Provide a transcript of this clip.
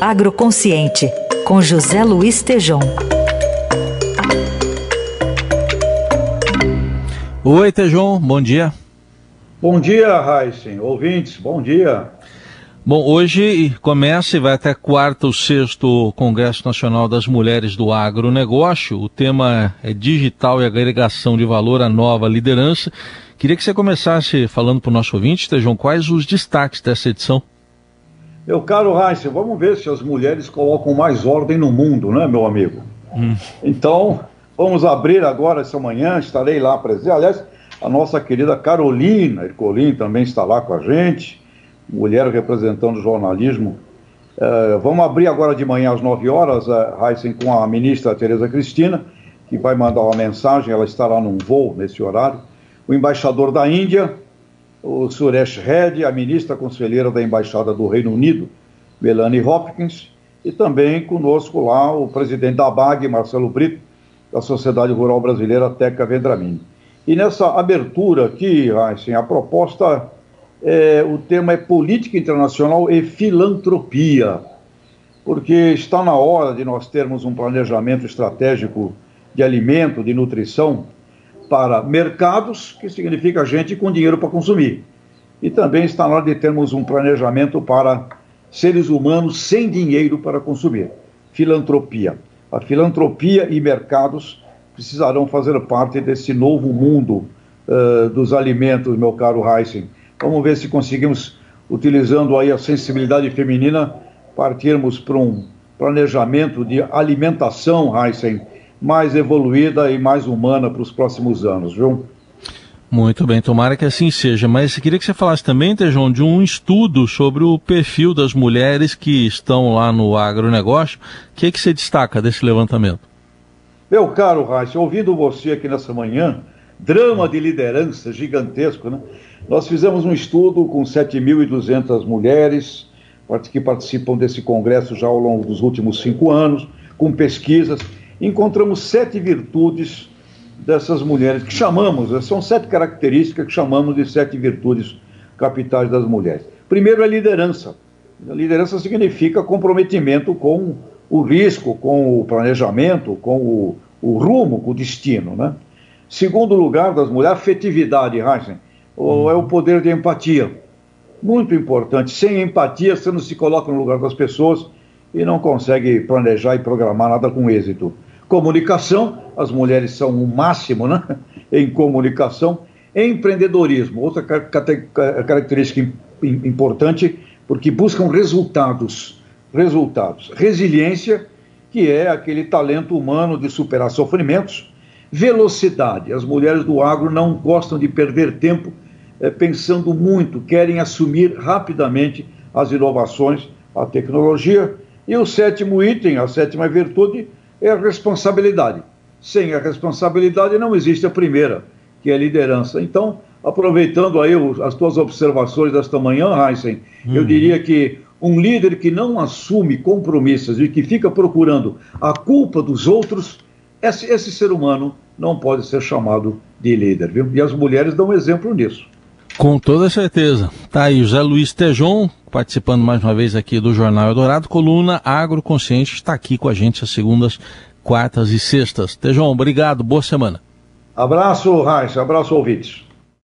Agroconsciente, com José Luiz Tejom. Oi, Tejom, bom dia. Bom dia, Heisen, ouvintes, bom dia. Bom, hoje começa e vai até quarto ou sexto Congresso Nacional das Mulheres do Agronegócio. O tema é digital e agregação de valor à nova liderança. Queria que você começasse falando para o nosso ouvinte, Tejão, quais os destaques dessa edição? Meu caro Heisen, vamos ver se as mulheres colocam mais ordem no mundo, né, meu amigo? Hum. Então, vamos abrir agora essa manhã, estarei lá presente. Aliás, a nossa querida Carolina Ercolim também está lá com a gente, mulher representando o jornalismo. Uh, vamos abrir agora de manhã às 9 horas, uh, Heisen, com a ministra Tereza Cristina, que vai mandar uma mensagem, ela estará num voo nesse horário. O embaixador da Índia, o Suresh Reddy, a ministra conselheira da Embaixada do Reino Unido, Melanie Hopkins, e também conosco lá o presidente da BAG, Marcelo Brito, da Sociedade Rural Brasileira, Teca Vendramini. E nessa abertura aqui, assim, a proposta, é, o tema é política internacional e filantropia, porque está na hora de nós termos um planejamento estratégico de alimento, de nutrição, para mercados, que significa gente com dinheiro para consumir. E também está na hora de termos um planejamento para seres humanos sem dinheiro para consumir. Filantropia. A filantropia e mercados precisarão fazer parte desse novo mundo uh, dos alimentos, meu caro Heisen. Vamos ver se conseguimos, utilizando aí a sensibilidade feminina, partirmos para um planejamento de alimentação, Heisen, mais evoluída e mais humana para os próximos anos, viu? Muito bem, tomara que assim seja. Mas queria que você falasse também, Tejão, de um estudo sobre o perfil das mulheres que estão lá no agronegócio. O que, é que você destaca desse levantamento? Meu caro Raíssa, ouvindo você aqui nessa manhã, drama de liderança gigantesco, né? Nós fizemos um estudo com 7.200 mulheres que participam desse congresso já ao longo dos últimos cinco anos, com pesquisas encontramos sete virtudes dessas mulheres, que chamamos, são sete características que chamamos de sete virtudes capitais das mulheres. Primeiro é liderança. A liderança significa comprometimento com o risco, com o planejamento, com o, o rumo, com o destino. Né? Segundo lugar das mulheres, afetividade, Heisen, ou é o poder de empatia. Muito importante. Sem empatia, você não se coloca no lugar das pessoas e não consegue planejar e programar nada com êxito. Comunicação, as mulheres são o máximo né? em comunicação. Empreendedorismo, outra característica importante, porque buscam resultados. Resultados. Resiliência, que é aquele talento humano de superar sofrimentos. Velocidade, as mulheres do agro não gostam de perder tempo é, pensando muito, querem assumir rapidamente as inovações, a tecnologia. E o sétimo item, a sétima virtude, é a responsabilidade. Sem a responsabilidade não existe a primeira, que é a liderança. Então, aproveitando aí as tuas observações desta manhã, Heisen, hum. eu diria que um líder que não assume compromissos e que fica procurando a culpa dos outros, esse, esse ser humano não pode ser chamado de líder, viu? E as mulheres dão exemplo nisso. Com toda certeza. Tá aí, José Luiz Tejon, participando mais uma vez aqui do Jornal Eldorado, coluna Agroconsciente, está aqui com a gente às segundas, quartas e sextas. Tejon, obrigado, boa semana. Abraço, Raíssa, abraço, ouvintes.